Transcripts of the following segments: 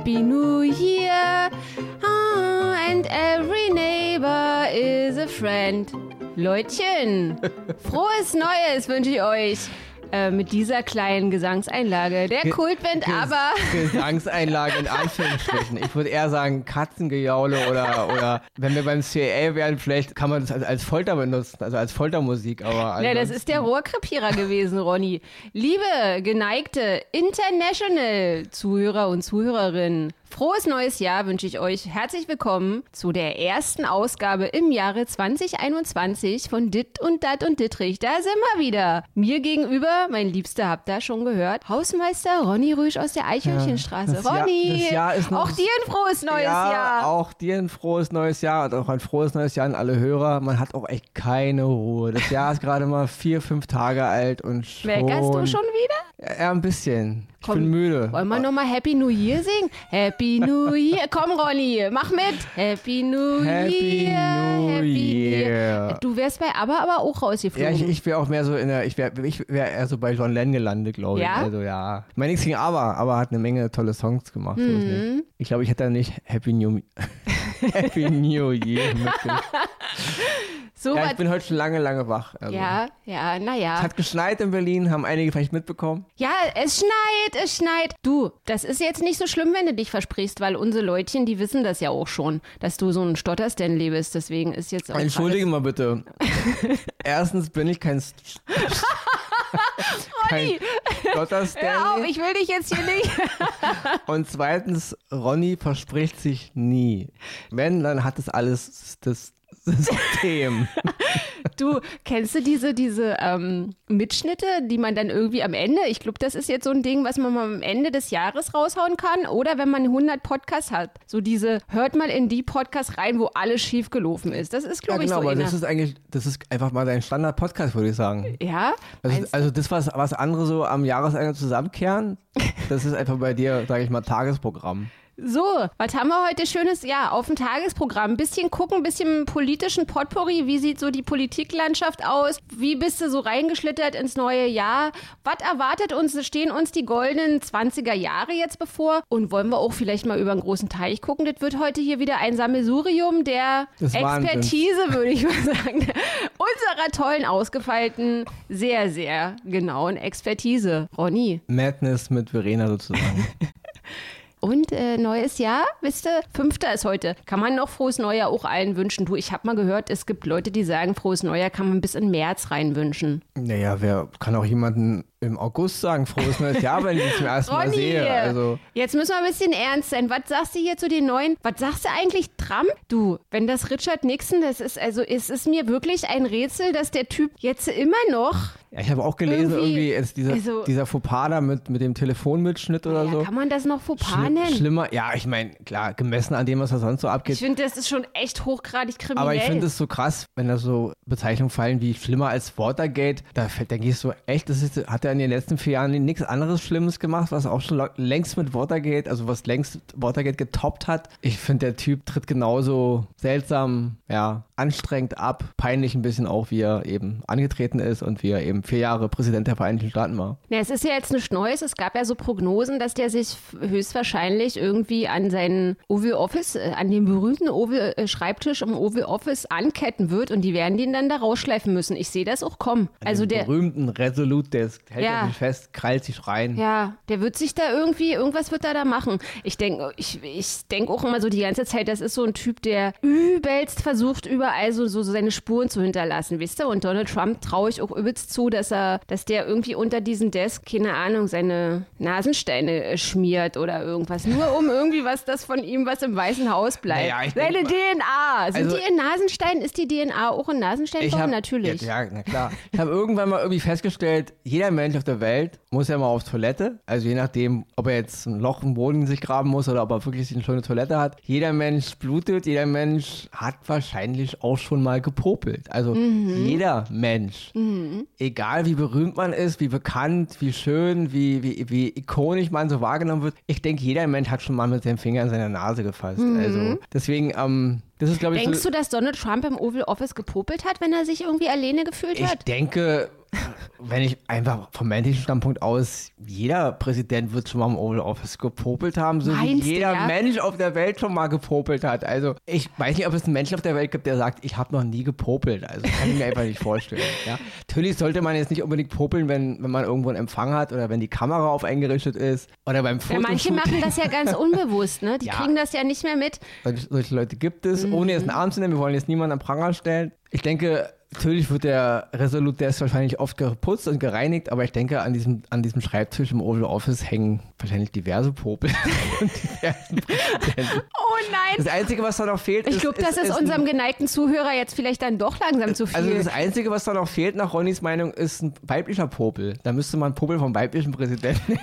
Happy New Year. Ah, and every neighbor is a friend. Leutchen, frohes Neues wünsche ich euch. Äh, mit dieser kleinen Gesangseinlage. Der Ge- Kultband Ges- aber. Gesangseinlage in Anführungsstrichen. Ich würde eher sagen Katzengejaule oder, oder wenn wir beim CIA wären, vielleicht kann man das als, als Folter benutzen, also als Foltermusik. Aber Ja, das ist der Rohrkrepierer gewesen, Ronny. Liebe, geneigte International-Zuhörer und Zuhörerinnen, frohes neues Jahr wünsche ich euch. Herzlich willkommen zu der ersten Ausgabe im Jahre 2021 von Dit und Dat und Dittrich. Da sind wir wieder. Mir gegenüber, mein Liebster, habt ihr schon gehört, Hausmeister Ronny Rüsch aus der Eichhörnchenstraße. Jahr- Ronny, Jahr noch- auch dir ein frohes neues ja, Jahr. auch dir ein frohes neues Jahr und auch ein frohes neues Jahr an alle Hörer. Man hat auch echt keine Ruhe. Das Jahr ist gerade mal vier, fünf Tage alt und schon... Meckerst du schon wieder? Ja, ein bisschen. Ich Komm, bin müde. Wollen wir nochmal Happy New Year singen? Happy New Year. Komm, Ronny, mach mit. Happy New Happy Year. New Happy Year. Du wärst bei ABBA aber auch Ja, rausgeflogen. ich, ich wäre auch mehr so in der, ich wäre ich wär eher so bei John Lennon gelandet, glaube ich. Ja? Also ja. Ich meine nichts gegen Aber, aber hat eine Menge tolle Songs gemacht. Mhm. Ich glaube, ich hätte da nicht Happy New Happy New Year mitgemacht. So Ja, ich bin heute schon lange, lange wach. Also. Ja, ja, Es naja. hat geschneit in Berlin, haben einige vielleicht mitbekommen. Ja, es schneit, es schneit. Du, das ist jetzt nicht so schlimm, wenn du dich versprichst, weil unsere Leutchen, die wissen das ja auch schon, dass du so ein Stotterstanley bist. Deswegen ist jetzt auch. Entschuldige mal bitte. Erstens bin ich kein St- kein Hör auf, ich will dich jetzt hier nicht. Und zweitens, Ronny verspricht sich nie. Wenn, dann hat es alles das System. Du, kennst du diese, diese ähm, Mitschnitte, die man dann irgendwie am Ende, ich glaube, das ist jetzt so ein Ding, was man mal am Ende des Jahres raushauen kann oder wenn man 100 Podcasts hat. So diese, hört mal in die Podcasts rein, wo alles schief gelaufen ist. Das ist, Ja, glaube genau, ich, so einer. das ist eigentlich, das ist einfach mal dein Standard-Podcast, würde ich sagen. Ja? Also, Meinst- also das, was, was andere so am Jahresende zusammenkehren, das ist einfach bei dir, sage ich mal, Tagesprogramm. So, was haben wir heute schönes? Ja, auf dem Tagesprogramm. Ein bisschen gucken, ein bisschen politischen Potpourri. Wie sieht so die Politiklandschaft aus? Wie bist du so reingeschlittert ins neue Jahr? Was erwartet uns? Stehen uns die goldenen 20er Jahre jetzt bevor? Und wollen wir auch vielleicht mal über einen großen Teich gucken? Das wird heute hier wieder ein Sammelsurium der. Expertise, würde ich mal sagen. Unserer tollen, ausgefeilten, sehr, sehr genauen Expertise. Ronny. Madness mit Verena sozusagen. Und äh, neues Jahr, wisst ihr, fünfter ist heute. Kann man noch frohes Neujahr auch allen wünschen? Du, ich habe mal gehört, es gibt Leute, die sagen, frohes Neujahr kann man bis in März rein wünschen. naja, wer kann auch jemanden im August sagen, frohes neues Jahr, wenn ich es zum ersten Mal sehe. Also, jetzt müssen wir ein bisschen ernst sein. Was sagst du hier zu den neuen? Was sagst du eigentlich Trump? Du, wenn das Richard Nixon, das ist also, es ist mir wirklich ein Rätsel, dass der Typ jetzt immer noch. ja, ich habe auch gelesen, Irgendwie, irgendwie, dieser, also- dieser Fauxpas da mit, mit dem Telefonmitschnitt oder Ja, so. kann man das noch Fauxpas Schli- nennen? Schlimmer, ja, ich meine, klar, gemessen an dem, was da sonst so abgeht. Ich finde, das ist schon echt hochgradig kriminell. Aber ich finde es so krass, wenn da so Bezeichnungen fallen wie schlimmer als Watergate. Da fällt- denke ich so, echt, das ist, hat er in den letzten vier Jahren nichts anderes Schlimmes gemacht, was auch schon längst mit Watergate, also was längst Watergate getoppt hat. Ich finde, der Typ tritt genauso seltsam, ja, anstrengend ab, peinlich ein bisschen auch, wie er eben angetreten ist und wie er eben vier Jahre Präsident der Vereinigten Staaten war. Ja, es ist ja jetzt nichts Neues. Es gab ja so Prognosen, dass der sich höchstwahrscheinlich irgendwie an seinen Oval Office, äh, an den berühmten Oval äh, Schreibtisch im Oval Office anketten wird und die werden den dann da rausschleifen müssen. Ich sehe das auch kommen. Also Den der, berühmten Resolute Desk hält Ja. er sich fest, krallt sich rein. ja, der wird sich da irgendwie, irgendwas wird er da machen. Ich denke ich, ich denk auch immer so die ganze Zeit, das ist so ein Typ, der übelst versucht, überall so, so seine Spuren zu hinterlassen, wisst ihr? Und Donald Trump traue ich auch übelst zu, dass er, dass der irgendwie unter diesem Desk, keine Ahnung, seine Nasensteine äh, schmiert oder irgendwas. Nur um irgendwie was, das von ihm, was im Weißen Haus bleibt. Naja, seine DNA. Sind Also- die in Nasenstein? Ist die DNA auch in Nasenstein? Ich vorhanden? hab, Natürlich. Ja, ja, na klar. Ich habe irgendwann mal irgendwie festgestellt, jeder Mensch auf der Welt muss ja mal auf Toilette. Also je nachdem, ob er jetzt ein Loch im Boden sich graben muss oder ob er wirklich eine schöne Toilette hat. Jeder Mensch blutet, jeder Mensch hat wahrscheinlich auch schon mal gepopelt. Also jeder Mensch. Egal wie berühmt man ist, wie bekannt, wie schön, wie, wie, wie ikonisch man so wahrgenommen wird. Ich denke, jeder Mensch hat schon mal mit dem Finger in seine Nase gefasst. Also deswegen, ähm, das ist glaube ich Denkst so, du, dass Donald Trump im Oval Office gepopelt hat, wenn er sich irgendwie alleine gefühlt Ich hat? denke, wenn ich einfach vom menschlichen Standpunkt aus, jeder Präsident wird schon mal im Oval Office gepopelt haben, so Meinst wie jeder du, ja? Mensch auf der Welt schon mal gepopelt hat. Also ich weiß nicht, ob es einen Menschen auf der Welt gibt, der sagt, ich habe noch nie gepopelt. Also kann ich mir einfach nicht vorstellen. Ja? Natürlich sollte man jetzt nicht unbedingt popeln, wenn, wenn man irgendwo einen Empfang hat oder wenn die Kamera auf eingerichtet ist oder beim Ja, Foto. manche machen das ja ganz unbewusst, ne? Die Ja. kriegen das ja nicht mehr mit. Solche, solche Leute gibt es, ohne jetzt einen Arm zu nehmen. Wir wollen jetzt niemanden am Pranger stellen. Ich denke, natürlich wird der Resolut Desk wahrscheinlich oft geputzt und gereinigt, aber ich denke, an diesem, an diesem Schreibtisch im Oval Office hängen wahrscheinlich diverse Popel und diversen Präsidenten. Oh nein! Das Einzige, was da noch fehlt, Ich ist. glaube, das ist, ein- unserem geneigten Zuhörer jetzt vielleicht dann doch langsam zu viel. Also das Einzige, was da noch fehlt, nach Ronnys Meinung, ist ein weiblicher Popel. Da müsste man Popel vom weiblichen Präsidenten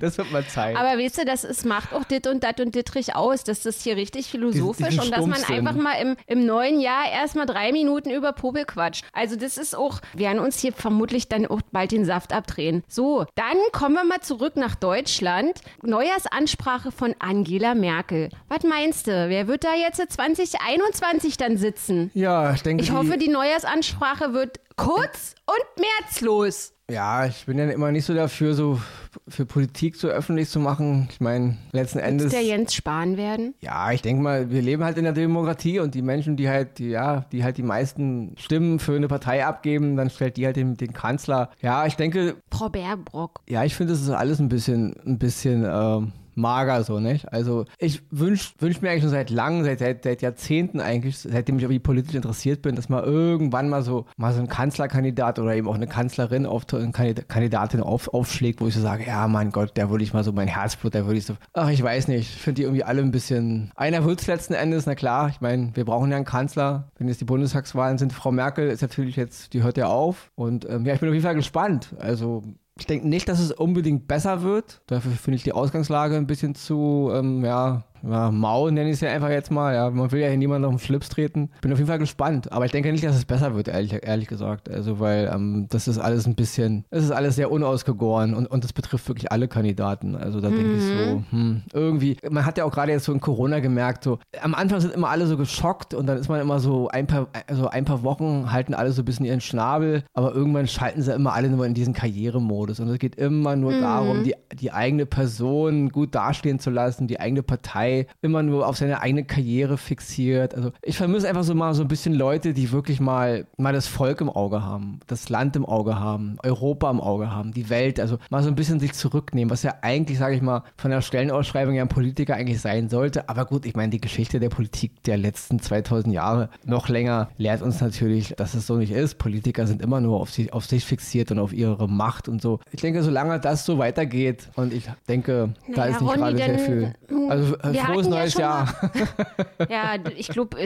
Das wird mal Zeit. Aber weißt du, das ist, macht auch dit und dat und dittrich aus, dass das hier richtig philosophisch diesen und dass man einfach mal im, im neuen Jahr erstmal drei Minuten über Popel quatscht. Also das ist auch, wir werden uns hier vermutlich dann auch bald den Saft abdrehen. So, dann kommen wir mal zurück nach Deutschland. Neujahrsansprache von Angela Merkel. Was meinst du? Wer wird da jetzt 2021 dann sitzen? ja, ich denke. Ich hoffe, die Neujahrsansprache wird kurz und merzlos. Ja, ich bin ja immer nicht so dafür, so für Politik so öffentlich zu machen. Ich meine, letzten Endes. Wird der Jens Spahn werden? Ja, ich denke mal, wir leben halt in der Demokratie und die Menschen, die halt, die, ja, die halt die meisten Stimmen für eine Partei abgeben, dann stellt die halt den, den Kanzler. Ja, ich denke, Frau Baerbrock. ja, ich finde, es ist alles ein bisschen, ein bisschen ähm, mager so, nicht? Also ich wünsch, wünsch mir eigentlich schon seit langem, seit, seit, seit Jahrzehnten eigentlich, seitdem ich irgendwie politisch interessiert bin, dass mal irgendwann mal so mal so ein Kanzlerkandidat oder eben auch eine Kanzlerin auf eine Kandid- Kandidatin auf, aufschlägt, wo ich so sage, ja mein Gott, der würde ich mal so mein Herzblut, der würde ich so, ach ich weiß nicht, ich finde die irgendwie alle ein bisschen, einer wird's letzten Endes, na klar, ich meine, wir brauchen ja einen Kanzler, wenn jetzt die Bundestagswahlen sind, Frau Merkel ist natürlich jetzt, die hört ja auf und ähm, ja, ich bin auf jeden Fall gespannt, also ich denke nicht, dass es unbedingt besser wird. Dafür finde ich die Ausgangslage ein bisschen zu, ähm, ja, ja, mau nenne ich es ja einfach jetzt mal. Ja, man will ja hier niemanden auf den Schlips treten. Bin auf jeden Fall gespannt. Aber ich denke nicht, dass es besser wird, ehrlich, ehrlich gesagt. Also, weil ähm, das ist alles ein bisschen, es ist alles sehr unausgegoren und, und das betrifft wirklich alle Kandidaten. Also da denke ich so, hm, irgendwie, man hat ja auch gerade jetzt so in Corona gemerkt, so, am Anfang sind immer alle so geschockt und dann ist man immer so ein paar, also ein paar Wochen halten alle so ein bisschen ihren Schnabel, aber irgendwann schalten sie immer alle nur in diesen Karrieremodus und es geht immer nur darum, die, die eigene Person gut dastehen zu lassen, die eigene Partei immer nur auf seine eigene Karriere fixiert. Also ich vermisse einfach so mal so ein bisschen Leute, die wirklich mal, mal das Volk im Auge haben, das Land im Auge haben, Europa im Auge haben, die Welt, also mal so ein bisschen sich zurücknehmen, was ja eigentlich, sage ich mal, von der Stellenausschreibung ja ein Politiker eigentlich sein sollte. Aber gut, ich meine, die Geschichte der Politik der letzten 2000 Jahre noch länger lehrt uns natürlich, dass es so nicht ist. Politiker sind immer nur auf sich, auf sich fixiert und auf ihre Macht und so. Ich denke, solange das so weitergeht und ich denke, da Naja, ist nicht Ronny, gerade sehr viel. Also äh, wir frohes ja neues schon Jahr. Ja, ich glaube,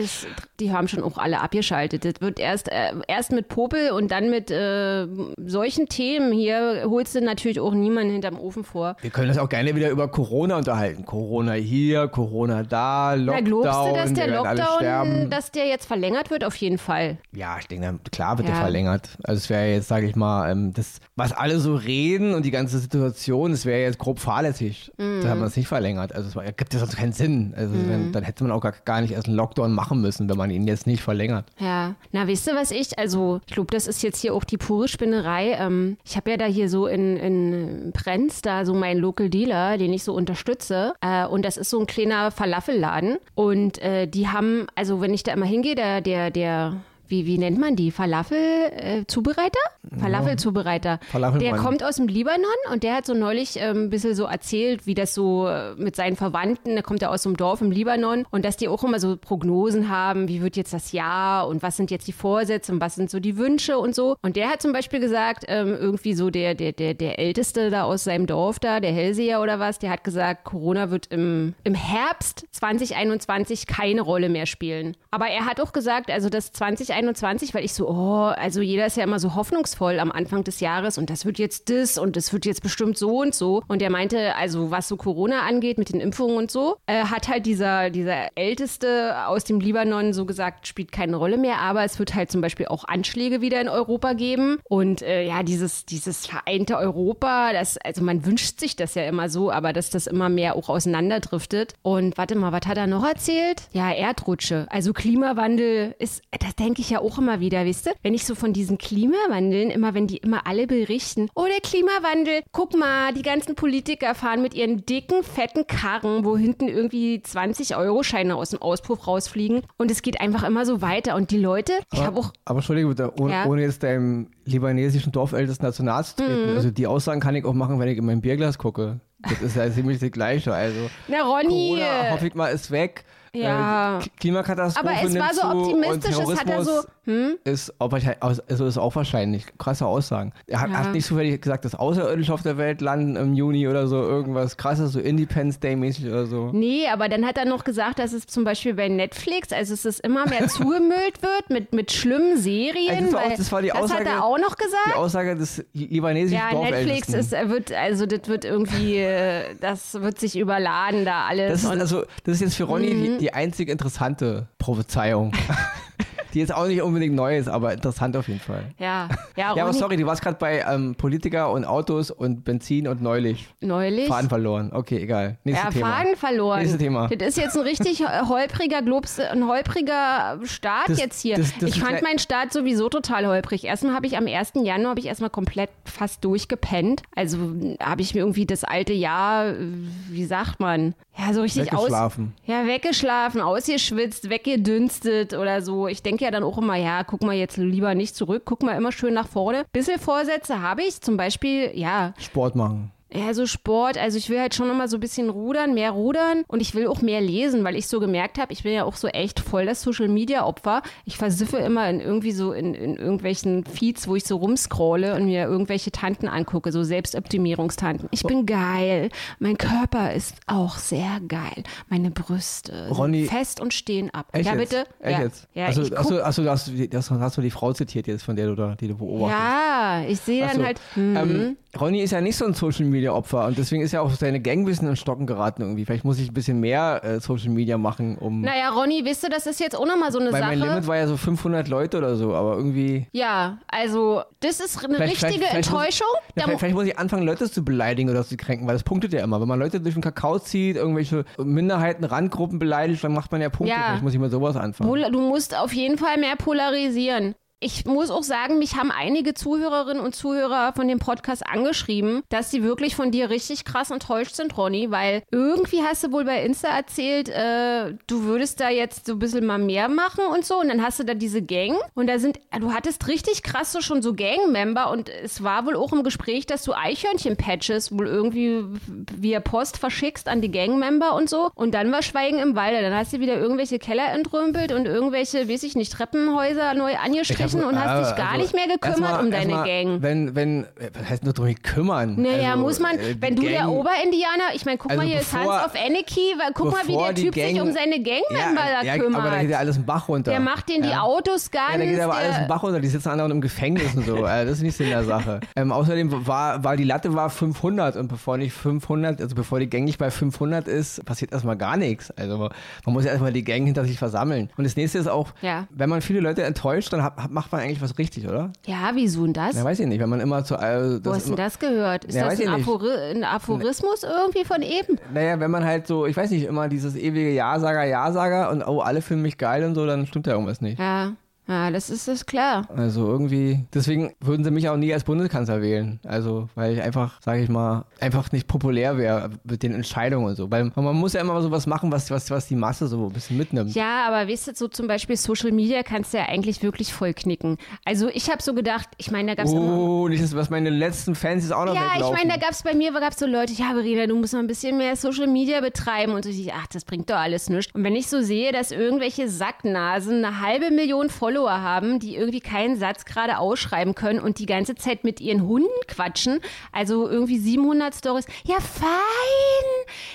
die haben schon auch alle abgeschaltet. Das wird erst, äh, erst mit Popel und dann mit äh, solchen Themen hier holst du natürlich auch niemanden hinterm Ofen vor. Wir können uns auch gerne wieder über Corona unterhalten. Corona hier, Corona da, Na, Lockdown. glaubst du, dass der Lockdown, sterben. dass der jetzt verlängert wird? Auf jeden Fall. Ja, ich denke, na, klar wird Ja. der verlängert. Also es wäre jetzt, sage ich mal, ähm, das, was alle so reden und die ganze Situation, das wäre jetzt grob fahrlässig. Mhm. Da haben wir es nicht verlängert. Also es war, gibt ja sonst keinen Sinn. Also dann, dann hätte man auch gar, gar nicht erst einen Lockdown machen müssen, wenn man ihn jetzt nicht verlängert. Ja, na, weißt du, was ich, also, ich glaube, das ist jetzt hier auch die pure Spinnerei. Ähm, ich habe ja da hier so in, in Brenz da so meinen Local Dealer, den ich so unterstütze. Äh, und das ist so ein kleiner Falafelladen. Und äh, die haben, also, wenn ich da immer hingehe, der, der, der, wie, wie nennt man die? Falafel-Zubereiter? Falafel-Zubereiter. Falafelmann. Der kommt aus dem Libanon und der hat so neulich ähm, ein bisschen so erzählt, wie das so äh, mit seinen Verwandten, der kommt ja aus so einem Dorf im Libanon und dass die auch immer so Prognosen haben, wie wird jetzt das Jahr und was sind jetzt die Vorsätze und was sind so die Wünsche und so. Und der hat zum Beispiel gesagt, ähm, irgendwie so der, der, der, der Älteste da aus seinem Dorf da, der Hellseher oder was, der hat gesagt, Corona wird im, im Herbst 2021 keine Rolle mehr spielen. Aber er hat auch gesagt, also das 2021, weil ich so, oh, also jeder ist ja immer so hoffnungsvoll am Anfang des Jahres und das wird jetzt das und das wird jetzt bestimmt so und so. Und er meinte, also was so Corona angeht mit den Impfungen und so, äh, hat halt dieser, dieser Älteste aus dem Libanon so gesagt, spielt keine Rolle mehr, aber es wird halt zum Beispiel auch Anschläge wieder in Europa geben. Und äh, ja, dieses, dieses vereinte Europa, das, also man wünscht sich das ja immer so, aber dass das immer mehr auch auseinanderdriftet. Und warte mal, was hat er noch erzählt? Ja, Erdrutsche. Also Klimawandel ist, das denke ich ich ja auch immer wieder, wisst ihr? Wenn ich so von diesen Klimawandeln, immer wenn die immer alle berichten, oh, der Klimawandel, guck mal, die ganzen Politiker fahren mit ihren dicken, fetten Karren, wo hinten irgendwie 20-Euro-Scheine aus dem Auspuff rausfliegen. Und es geht einfach immer so weiter. Und die Leute, ich habe auch. Aber Entschuldige bitte, ohne, Ja. ohne jetzt deinem libanesischen Dorfältesten dazu nahe zu treten. Mhm. Also die Aussagen kann ich auch machen, wenn ich in mein Bierglas gucke. Das ist ja ziemlich das Gleiche. Also Na, Ronny. Corona, hoffe ich mal, ist weg. Ja. Äh, Klimakatastrophe Aber es war so optimistisch, es hat er so, hm? Ist, auch wahrscheinlich- also ist auch wahrscheinlich. Krasse Aussagen. Er hat, Ja. hat nicht zufällig gesagt, dass Außerirdische auf der Welt landen im Juni oder so. Irgendwas krasses, so Independence Day mäßig oder so. Nee, aber dann hat er noch gesagt, dass es zum Beispiel bei Netflix, also es ist immer mehr zugemüllt wird mit, mit schlimmen Serien. Also das war auch- das war die das hat Aussage- er auch noch Die gesagt. Aussage des libanesischen Ja, Netflix ist, er wird, also das wird irgendwie, äh, das wird sich überladen da alles. Das ist, also, das ist jetzt für Ronny Mhm. die, die einzig interessante Prophezeiung. die jetzt auch nicht unbedingt neu ist, aber interessant auf jeden Fall. ja, ja, Ja, aber sorry, du warst gerade bei ähm, Politiker und Autos und Benzin und neulich. neulich. Faden verloren. Okay, egal. Nächstes ja, Thema. Faden verloren. Nächstes Thema. Das ist jetzt ein richtig holpriger Globs, ein holpriger Start Das- jetzt hier. das- das ich fand ein- meinen Start sowieso total holprig. Erstmal habe ich am 1. Januar habe ich erstmal komplett fast durchgepennt. Also habe ich mir irgendwie das alte Jahr, äh, wie sagt man, ja, so richtig aus, Weggeschlafen. ja, weggeschlafen, ausgeschwitzt, weggedünstet oder so. Ich denke ja dann auch immer, ja, guck mal jetzt lieber nicht zurück, guck mal immer schön nach vorne. Bissel Vorsätze habe ich, zum Beispiel, ja, Sport machen. Ja, so Sport. Also ich will halt schon immer so ein bisschen rudern, mehr rudern und ich will auch mehr lesen, weil ich so gemerkt habe, ich bin ja auch so echt voll das Social Media Opfer. Ich versiffe immer in irgendwie so in, in irgendwelchen Feeds, wo ich so rumscrolle und mir irgendwelche Tanten angucke, so Selbstoptimierungstanten. Ich bin geil. Mein Körper ist auch sehr geil. Meine Brüste Ronny- sind fest und stehen ab. Echt ja, bitte? Echt ja. jetzt? Ja, also, guck, achso, achso, hast, du, das, hast du die Frau zitiert jetzt, von der du, da, die du beobachtest. ja, ich sehe dann Achso, halt, hm, ähm, Ronny ist ja nicht so ein Social Media Opfer und deswegen ist ja auch seine Gang ein bisschen in Stocken geraten irgendwie. Vielleicht muss ich ein bisschen mehr äh, Social Media machen, um. naja, Ronny, wisst du, das ist jetzt auch nochmal so eine weil Sache. mein Limit war ja so 500 Leute oder so, aber irgendwie. Ja, also das ist eine Vielleicht- richtige vielleicht- vielleicht muss- Enttäuschung. Ja, Da vielleicht, vielleicht muss ich anfangen, Leute zu beleidigen oder zu kränken, weil das punktet ja immer. Wenn man Leute durch den Kakao zieht, irgendwelche Minderheiten, Randgruppen beleidigt, dann macht man ja Punkte. Ja. Vielleicht muss ich mal sowas anfangen. Du musst auf jeden Fall mehr polarisieren. Ich muss auch sagen, mich haben einige Zuhörerinnen und Zuhörer von dem Podcast angeschrieben, dass sie wirklich von dir richtig krass enttäuscht sind, Ronny, weil irgendwie hast du wohl bei Insta erzählt, äh, du würdest da jetzt so ein bisschen mal mehr machen und so. Und dann hast du da diese Gang und da sind, du hattest richtig krass so schon so Gang-Member und es war wohl auch im Gespräch, dass du Eichhörnchen-Patches wohl irgendwie via Post verschickst an die Gang-Member und so. Und dann war Schweigen im Walde. Dann hast du wieder irgendwelche Keller entrümpelt und irgendwelche, weiß ich nicht, Treppenhäuser neu angestrichen und hast dich gar also nicht mehr gekümmert erstmal- um deine erstmal, Gang. Wenn, wenn, was heißt nur drum kümmern? Naja, Also, muss man, äh, die wenn du der Gang- Oberindianer, ich meine, guck Also mal, hier bevor- Hans of Anarchy, weil guck mal, wie der die Typ sich Gang- um seine Gangmember ja, da ja, kümmert. aber da geht ja alles im Bach runter. der macht denen die ja. Autos ganz. Ja, da geht aber alles der, im Bach runter. Die sitzen anderen im Gefängnis und so. Äh, das ist nicht Sinn der Sache. Ähm, außerdem war, war die Latte war 500 und bevor nicht 500, also bevor die Gang nicht bei 500 ist, passiert erstmal gar nichts. Also man muss ja erstmal die Gang hinter sich versammeln. Und das nächste ist auch, wenn man viele Leute enttäuscht, dann hat, hat- macht man eigentlich was richtig, oder? ja, wieso denn das? Ja, weiß ich nicht. Wenn man immer zu, äh, Wo das hast du denn das gehört? Ist Ja, das ein. Aphori ein Aphorismus irgendwie von eben? Naja, wenn man halt so, ich weiß nicht, immer dieses ewige Ja-Sager, Ja-Sager und oh, alle finden mich geil und so, dann stimmt ja irgendwas nicht. Ja, ja, das ist das klar. Also irgendwie, deswegen würden sie mich auch nie als Bundeskanzler wählen. Also, weil ich einfach, sage ich mal, einfach nicht populär wäre mit den Entscheidungen und so. Weil man muss ja immer so was machen, was, was, was die Masse so ein bisschen mitnimmt. Ja, aber weißt du, so zum Beispiel Social Media kannst du ja eigentlich wirklich voll knicken. Also ich habe so gedacht, ich meine, da gab es immer... Oh, nicht das, was meine letzten Fans jetzt auch noch Ja, ich weglaufen. meine, da gab es bei mir gab's so Leute, ja, Verena, du musst noch ein bisschen mehr Social Media betreiben. Und so, ich, ach, das bringt doch alles nichts. Und wenn ich so sehe, dass irgendwelche Sacknasen eine halbe Million Follower haben, die irgendwie keinen Satz gerade ausschreiben können und die ganze Zeit mit ihren Hunden quatschen, also irgendwie 700 Stories, ja, fein,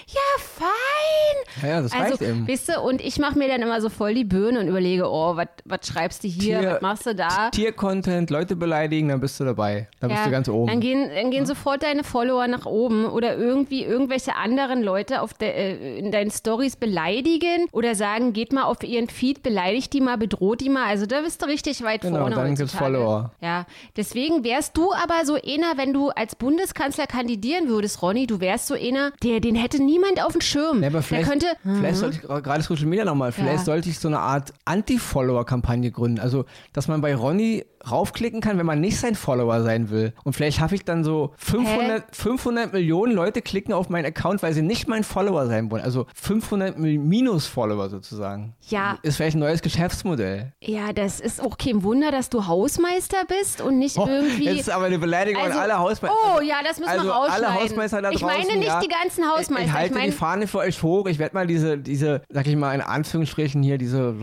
ja, fein. Ja, ja, das reicht also, eben. weißt du, und ich mache mir dann immer so voll die Birne und überlege, oh, was schreibst du hier, was machst du da? Tier-Content, Leute beleidigen, dann bist du dabei. Dann bist du ganz oben. Dann gehen, dann gehen sofort deine Follower nach oben oder irgendwie irgendwelche anderen Leute auf der, äh, in deinen Stories beleidigen oder sagen, geht mal auf ihren Feed, beleidigt die mal, bedroht die mal. Also da bist du richtig weit Genau, vorne. dann gibt's heutzutage. Follower. Ja, deswegen wärst du aber so einer, wenn du als Bundeskanzler kandidieren würdest, Ronny, du wärst so einer, der den hätte niemand auf dem Schirm. Ja, aber der vielleicht, könnte. vielleicht sollte ich gerade Social Media nochmal, vielleicht Ja. sollte ich so eine Art Anti-Follower-Kampagne gründen. Also, dass man bei Ronny raufklicken kann, wenn man nicht sein Follower sein will. Und vielleicht schaffe ich dann so 500, 500 Millionen Leute klicken auf meinen Account, weil sie nicht mein Follower sein wollen. Also 500 Mil- Minus-Follower sozusagen. Ja. Ist vielleicht ein neues Geschäftsmodell. Ja, das ist auch kein Wunder, dass du Hausmeister bist und nicht irgendwie. Jetzt ist aber eine Beleidigung Also- an alle Hausmeister. Oh ja, das müssen also wir rausschneiden. alle Hausmeister da ich draußen, meine nicht ja, die ganzen Hausmeister. Ich, ich halte meine, die Fahne für euch hoch. Ich werde mal diese, diese, sag ich mal in Anführungsstrichen hier, diese minus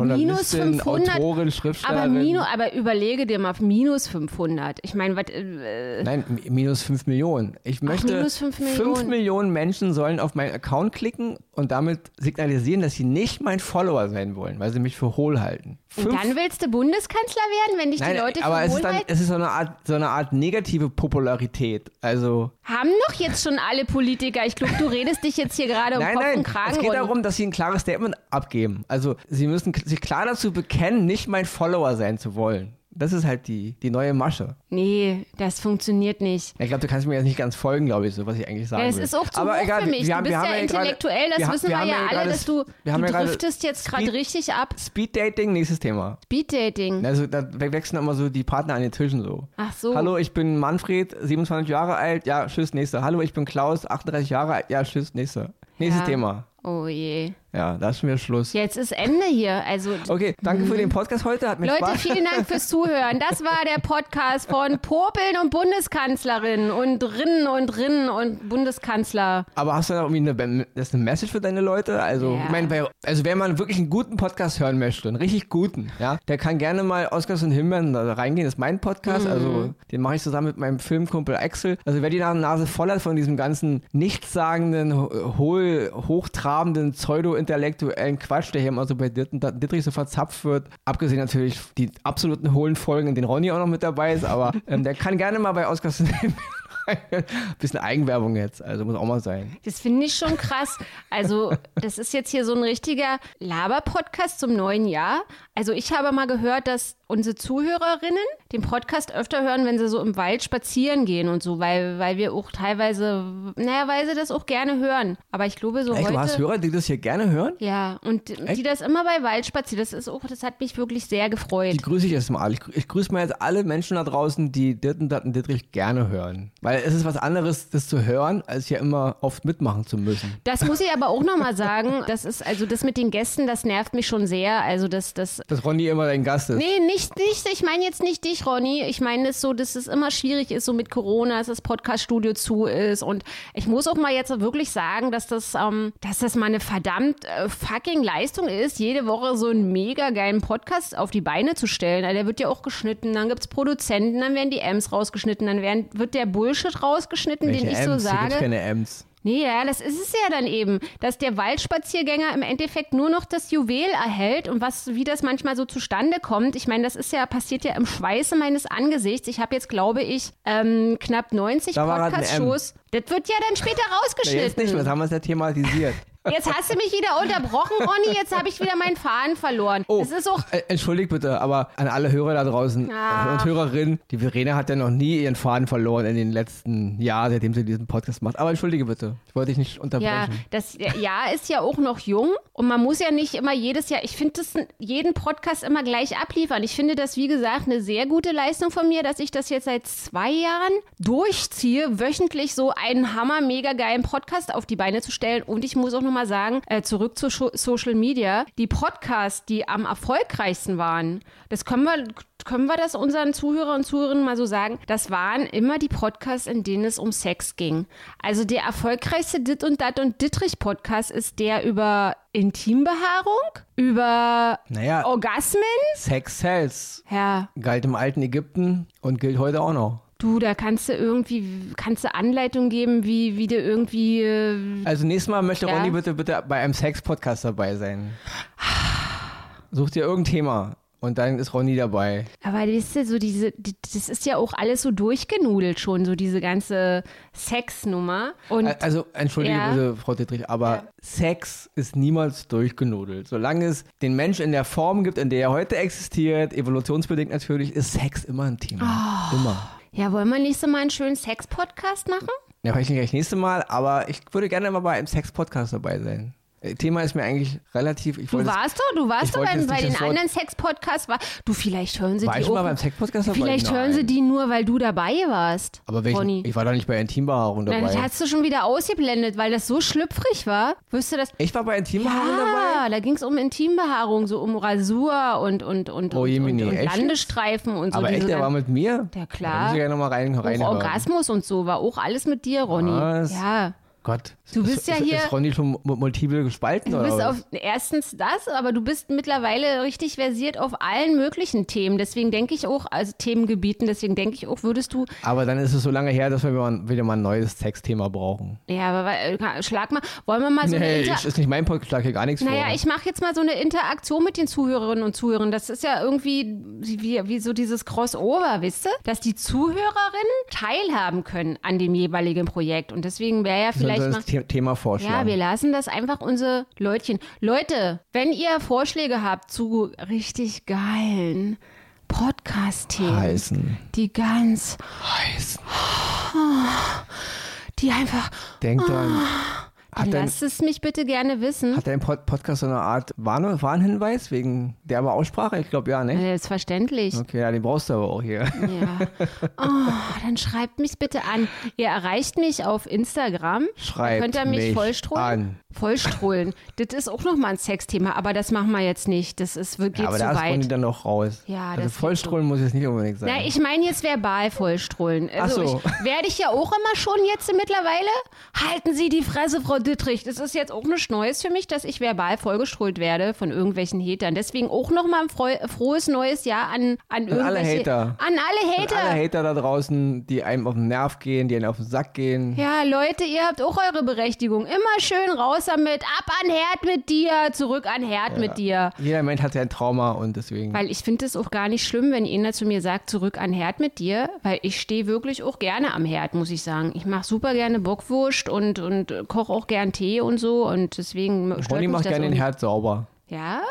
Journalistin, 500. Autorin, aber, Schriftstellerin. Mino, aber überlege dir mal minus 500. Ich meine, was. Äh, Nein, mi- minus 5 Millionen. Ich möchte, minus fünf 5 Millionen. Millionen Menschen sollen auf meinen Account klicken und damit signalisieren, dass sie nicht mein Follower sein wollen, weil sie mich für hohl halten. und Fünf- dann willst du Bundeskanzler werden, wenn dich Nein, die Leute aber für es ist, dann, halten? es ist so eine Art, so eine Art negative Popularität. Also Haben doch jetzt schon alle Politiker. Ich glaube, du redest dich jetzt hier gerade um Nein, Kopf nein, und Kragen. es geht darum, dass sie ein klares Statement abgeben. Also sie müssen sich klar dazu bekennen, nicht mein Follower sein zu wollen. Das ist halt die, die neue Masche. Nee, das funktioniert nicht. Ich glaube, du kannst mir jetzt nicht ganz folgen, glaube ich, so was ich eigentlich sagen Ja, es ist auch zu Aber hoch egal, für mich. Wir haben, du bist wir ja ja intellektuell, das wir wissen wir, haben ja alle, dass du, wir haben du driftest jetzt gerade richtig ab. Speeddating, nächstes Thema. Speeddating. Also da we- wechseln immer so die Partner an den Tischen so. Ach so. Hallo, ich bin Manfred, 27 Jahre alt, ja, tschüss, nächster. Hallo, ich bin Klaus, 38 Jahre alt, ja, tschüss, nächster. Nächstes Ja. Thema. Oh je. Ja, schon wieder Schluss. Jetzt ist Ende hier. Also Okay, danke für den Podcast heute, hat mir Leute, Spaß. vielen Dank fürs Zuhören. Das war der Podcast von Popeln und Bundeskanzlerin und Rinnen und Rinnen und Bundeskanzler. Aber hast du da irgendwie eine, das ist eine Message für deine Leute? Also, Ja. ich meine, wer- also wenn man wirklich einen guten Podcast hören möchte, einen richtig guten, ja, der kann gerne mal Oscars und Himbeeren da reingehen. Das ist mein Podcast, Mhm. also den mache ich zusammen mit meinem Filmkumpel Axel. Also wer die Nase voll hat von diesem ganzen nichtssagenden, ho- hohl, hochtrabenden, pseudo-intellektuellen Quatsch, der hier immer so bei Dit- Dittrich so verzapft wird, abgesehen natürlich die absoluten hohlen Folgen, in denen Ronny auch noch mit dabei ist, aber ähm, der kann gerne mal bei Oscars. Bisschen Eigenwerbung jetzt, also muss auch mal sein. Das finde ich schon krass. Also, das ist jetzt hier so ein richtiger Laber-Podcast zum neuen Jahr. Also, ich habe mal gehört, dass unsere Zuhörerinnen den Podcast öfter hören, wenn sie so im Wald spazieren gehen und so, weil, weil wir auch teilweise, naja, weil sie das auch gerne hören. Aber ich glaube, so Ey, heute. du hast Hörer, die das hier gerne hören? Ja, und die das immer bei Wald spazieren, das ist auch, das hat mich wirklich sehr gefreut. Die grüße ich erstmal alle. Ich grüße mal jetzt alle Menschen da draußen, die Dirten Datten Dittrich gerne hören. Weil es ist was anderes, das zu hören, als ja immer oft mitmachen zu müssen. Das muss ich aber auch nochmal sagen. Das ist, also das mit den Gästen, das nervt mich schon sehr. Also das, das, Dass Ronny immer dein Gast ist. Nee, nicht, nicht. Ich meine jetzt nicht dich, Ronny. Ich meine es so, dass es immer schwierig ist, so mit Corona, dass das Podcaststudio zu ist. Und ich muss auch mal jetzt wirklich sagen, dass das, ähm, dass das mal eine verdammt äh, fucking Leistung ist, jede Woche so einen mega geilen Podcast auf die Beine zu stellen. Also der wird ja auch geschnitten, dann gibt's Produzenten, dann werden die M's rausgeschnitten, dann werden, wird der Bullshit rausgeschnitten, Welche den ich so Ems? Hier gibt's sage. keine Ems. Nee, ja, das ist es ja dann eben, dass der Waldspaziergänger im Endeffekt nur noch das Juwel erhält und was, wie das manchmal so zustande kommt. Ich meine, das ist ja, passiert ja im Schweiße meines Angesichts. Ich habe jetzt, glaube ich, ähm, knapp 90 Da war grad ein Podcast-Shows. Das wird ja dann später Ja, jetzt nicht, rausgeschnitten. was haben wir es ja thematisiert. Jetzt hast du mich wieder unterbrochen, Ronny. Jetzt habe ich wieder meinen Faden verloren. Oh, Es ist auch äh, entschuldigt bitte, aber an alle Hörer da draußen Ah. und Hörerinnen, die Verena hat ja noch nie ihren Faden verloren in den letzten Jahren, seitdem sie diesen Podcast macht. Aber entschuldige bitte, ich wollte dich nicht Ja, unterbrechen. das Jahr ist ja auch noch jung und man muss ja nicht immer jedes Jahr, ich finde das jeden Podcast immer gleich abliefern. Ich finde das, wie gesagt, eine sehr gute Leistung von mir, dass ich das jetzt seit zwei Jahren durchziehe, wöchentlich so einen hammer mega geilen Podcast auf die Beine zu stellen. Und ich muss auch nochmal sagen, äh, zurück zu Scho- Social Media, die Podcasts, die am erfolgreichsten waren, das können wir können wir das unseren Zuhörern und Zuhörerinnen mal so sagen? Das waren immer die Podcasts, in denen es um Sex ging. Also der erfolgreichste Dit und Dat und Dittrich Podcast ist der über Intimbehaarung, über Naja, Orgasmen. Sex sells Ja, galt im alten Ägypten und gilt heute auch noch. Du, da kannst du irgendwie, kannst du Anleitung geben, wie, wie du irgendwie, äh, Also nächstes Mal möchte Ja. Ronny bitte, bitte bei einem Sex-Podcast dabei sein. Such dir irgendein Thema und dann ist Ronny dabei. aber wisst ihr, so diese, die, das ist ja auch alles so durchgenudelt schon, so diese ganze Sexnummer. Und Also, entschuldige Ja. bitte, Frau Dittrich, aber Ja. Sex ist niemals durchgenudelt. Solange es den Mensch in der Form gibt, in der er heute existiert, evolutionsbedingt natürlich, ist Sex immer ein Thema. Oh. Immer. Ja, wollen wir nächstes Mal einen schönen Sex-Podcast machen? Ja, vielleicht nicht gleich nächste Mal, aber ich würde gerne mal bei einem Sex-Podcast dabei sein. Äh, Thema ist mir eigentlich relativ. Ich Du warst doch, du warst doch bei, bei den anderen Sex-Podcasts. War, du, vielleicht hören sie War die ich auch. mal beim Sex-Podcast dabei? vielleicht hören sie Nein. die nur, weil du dabei warst. Aber welchen, Ronny. ich war doch nicht bei Intimbehaarung dabei. das hast du schon wieder ausgeblendet, weil das so schlüpfrig war. Wirst du das? ich war bei Intimbehaarung dabei? Ja, da ging es um Intimbehaarung, so um Rasur und, und, und, Oh, und, Jemini, und, und echt? Landestreifen und so. Aber echt, der war mit mir? Ja, Da klar. muss ich ja nochmal rein, reinhören. Orgasmus und so, war auch alles mit dir, Ronny. Was? Ja. Gott. Du bist ist, ja ist, hier- Ist Ronny schon mu- multiple gespalten? Du oder bist was? auf erstens das, aber du bist mittlerweile richtig versiert auf allen möglichen Themen. Deswegen denke ich auch, also Themengebieten, deswegen denke ich auch, würdest du, Aber dann ist es so lange her, dass wir mal, wieder mal ein neues Sexthema brauchen. ja, aber äh, schlag mal, wollen wir mal so eine nee, Inter ich, ist nicht mein Podcast, schlag hier gar nichts Naja, vor. ich mache jetzt mal so eine Interaktion mit den Zuhörerinnen und Zuhörern. Das ist ja irgendwie wie, wie so dieses Crossover, wisst ihr? Dass die Zuhörerinnen teilhaben können an dem jeweiligen Projekt. Und deswegen wäre ja Sollen vielleicht mal. Thema vorschlagen. Ja, wir lassen das einfach unsere Leutchen. Leute, wenn ihr Vorschläge habt zu richtig geilen Podcast-Themen, die ganz, Heißen. die einfach, Denk dran. dann Hat lasst es mich bitte gerne wissen. hat dein Pod Podcast so eine Art Warn Warnhinweis wegen derber Aussprache? Ich glaube ja, ne? Selbstverständlich. Okay, ja, den brauchst du aber auch hier. Ja. Oh, dann schreibt mich bitte an. Ihr erreicht mich auf Instagram. Schreibt da könnt ihr mich, mich vollstrohlen. an. Vollstrohlen. das ist auch nochmal ein Sexthema, aber das machen wir jetzt nicht. Das ist, geht Ja, aber zu da weit. dann noch raus. Ja, also das Vollstrollen muss jetzt nicht unbedingt sein. Na, ich meine jetzt verbal vollstrohlen. Also so. ich, werde ich ja auch immer schon jetzt mittlerweile. Halten Sie die Fresse, Frau Dittrich. Das ist jetzt auch nichts Neues für mich, dass ich verbal vollgestrollt werde von irgendwelchen Hatern. Deswegen auch nochmal ein frohes neues Jahr an, an, alle irgendwelche... Hater. An alle Hater. alle Hater da draußen, die einem auf den Nerv gehen, die einem auf den Sack gehen. Ja, Leute, ihr habt auch eure Berechtigung. Immer schön raus damit. Ab an Herd mit dir, zurück an Herd mit dir. Jeder Mensch hat ja ein Trauma und deswegen. Weil ich finde es auch gar nicht schlimm, wenn einer zu mir sagt, zurück an Herd mit dir, weil ich stehe wirklich auch gerne am Herd, muss ich sagen. Ich mache super gerne Bockwurst und, und koche auch gern Tee und so und deswegen Ronny macht gerne den. Herd sauber. Ja?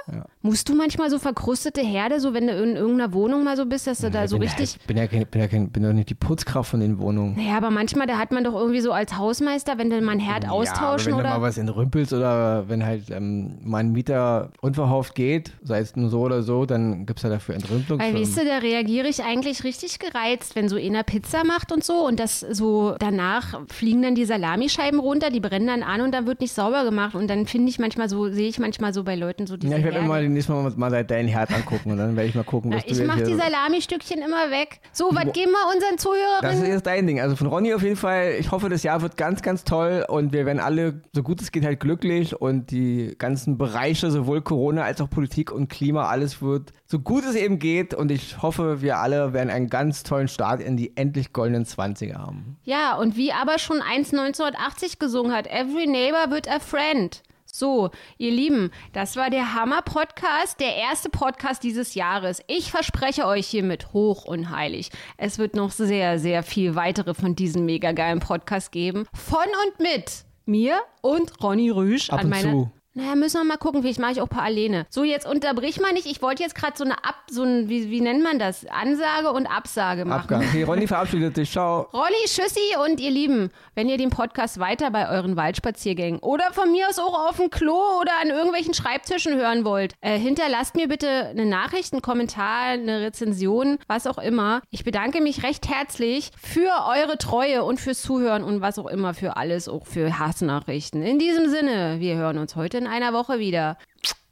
Musst du manchmal so verkrustete Herde, so wenn du in irgendeiner Wohnung mal so bist, dass du da so bin richtig... Ja, bin ja kein, bin ja kein, bin doch nicht die Putzkraft von den Wohnungen. Naja, aber manchmal, da hat man doch irgendwie so als Hausmeister, wenn du mal einen Herd Ja, aber austauschen wenn oder... da mal was entrümpelst oder wenn halt ähm, mal ein Mieter unverhofft geht, sei es nur so oder so, dann gibt es ja dafür Weil, Entrümpelungsfirmen. weißt du, da reagiere ich eigentlich richtig gereizt, wenn so einer Pizza macht und so und das so danach fliegen dann die Salamischeiben runter, die brennen dann an und dann wird nicht sauber gemacht und dann finde ich manchmal so, sehe ich manchmal so bei Leuten so diese ja, ich werde mir mal nächstes Mal mal deinen Herd angucken und dann werde ich mal gucken, was du ich mache die Salamistückchen immer weg. So, was geben wir unseren Das Zuhörerinnen? ist jetzt dein Ding. Also von Ronny auf jeden Fall. Ich hoffe, das Jahr wird ganz, ganz toll und wir werden alle, so gut es geht, halt glücklich und die ganzen Bereiche, sowohl Corona als auch Politik und Klima, alles wird so gut es eben geht und ich hoffe, wir alle werden einen ganz tollen Start in die endlich goldenen 20er haben. Ja, und wie aber schon eins 1980 gesungen hat, Every Neighbor wird a Friend. So, ihr Lieben, das war der Hammer-Podcast, der erste Podcast dieses Jahres. Ich verspreche euch hiermit hoch und heilig. Es wird noch sehr, sehr viel weitere von diesem mega geilen Podcast geben. Von und mit mir und Ronny Rüsch Ab an und meiner. zu. Naja, müssen wir mal gucken, vielleicht mache ich auch ein paar Alleine. So, jetzt unterbrich mal nicht. Ich wollte jetzt gerade so eine Ab, so ein, wie, wie nennt man das? Ansage und Absage machen. Abgang. Okay, Ronny verabschiedet sich. Ciao. Rolli, Tschüssi und ihr Lieben, wenn ihr den Podcast weiter bei euren Waldspaziergängen oder von mir aus auch auf dem Klo oder an irgendwelchen Schreibtischen hören wollt, äh, hinterlasst mir bitte eine Nachricht, einen Kommentar, eine Rezension, was auch immer. Ich bedanke mich recht herzlich für eure Treue und fürs Zuhören und was auch immer für alles, auch für Hassnachrichten. In diesem Sinne, wir hören uns heute in einer Woche wieder.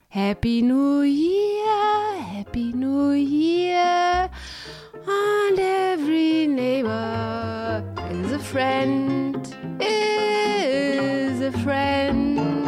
Happy New Year, Happy New Year. And every neighbor is a friend, is a friend.